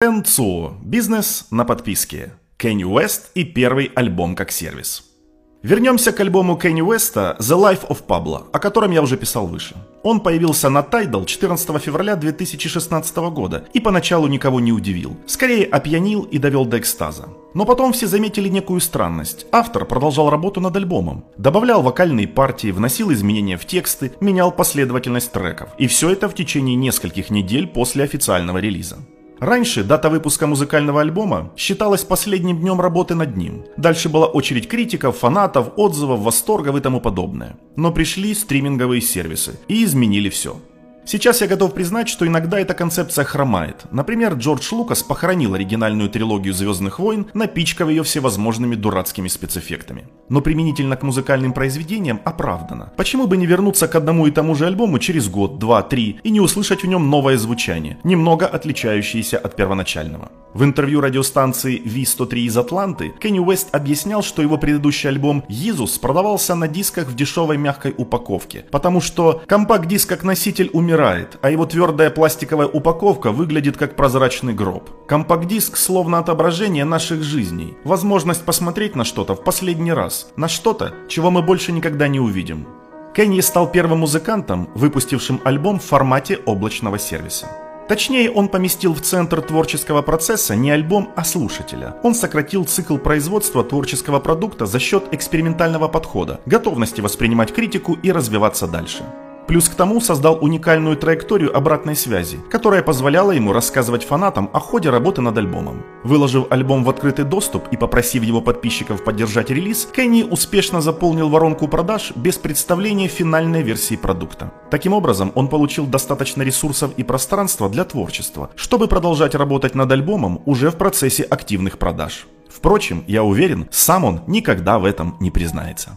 НЦО. Бизнес на подписке. Кенни Уэст и первый альбом как сервис. Вернемся к альбому Кенни Уэста «The Life of Pablo», о котором я уже писал выше. Он появился на Tidal 14 февраля 2016 года и поначалу никого не удивил. Скорее опьянил и довел до экстаза. Но потом все заметили некую странность. Автор продолжал работу над альбомом. Добавлял вокальные партии, вносил изменения в тексты, менял последовательность треков. И все это в течение нескольких недель после официального релиза. Раньше дата выпуска музыкального альбома считалась последним днем работы над ним. Дальше была очередь критиков, фанатов, отзывов, восторгов и тому подобное. Но пришли стриминговые сервисы и изменили все. Сейчас я готов признать, что иногда эта концепция хромает. Например, Джордж Лукас похоронил оригинальную трилогию «Звездных войн», напичкав ее всевозможными дурацкими спецэффектами. Но применительно к музыкальным произведениям оправдано. Почему бы не вернуться к одному и тому же альбому через год, два, три и не услышать в нем новое звучание, немного отличающееся от первоначального? В интервью радиостанции V103 из Атланты Кенни Уэст объяснял, что его предыдущий альбом «Йизус» продавался на дисках в дешевой мягкой упаковке, потому что компакт-диск как носитель умирает, а его твердая пластиковая упаковка выглядит как прозрачный гроб. Компакт-диск словно отображение наших жизней. Возможность посмотреть на что-то в последний раз. На что-то, чего мы больше никогда не увидим. Кенни стал первым музыкантом, выпустившим альбом в формате облачного сервиса. Точнее, он поместил в центр творческого процесса не альбом, а слушателя. Он сократил цикл производства творческого продукта за счет экспериментального подхода, готовности воспринимать критику и развиваться дальше. Плюс к тому создал уникальную траекторию обратной связи, которая позволяла ему рассказывать фанатам о ходе работы над альбомом. Выложив альбом в открытый доступ и попросив его подписчиков поддержать релиз, Кенни успешно заполнил воронку продаж без представления финальной версии продукта. Таким образом, он получил достаточно ресурсов и пространства для творчества, чтобы продолжать работать над альбомом уже в процессе активных продаж. Впрочем, я уверен, сам он никогда в этом не признается.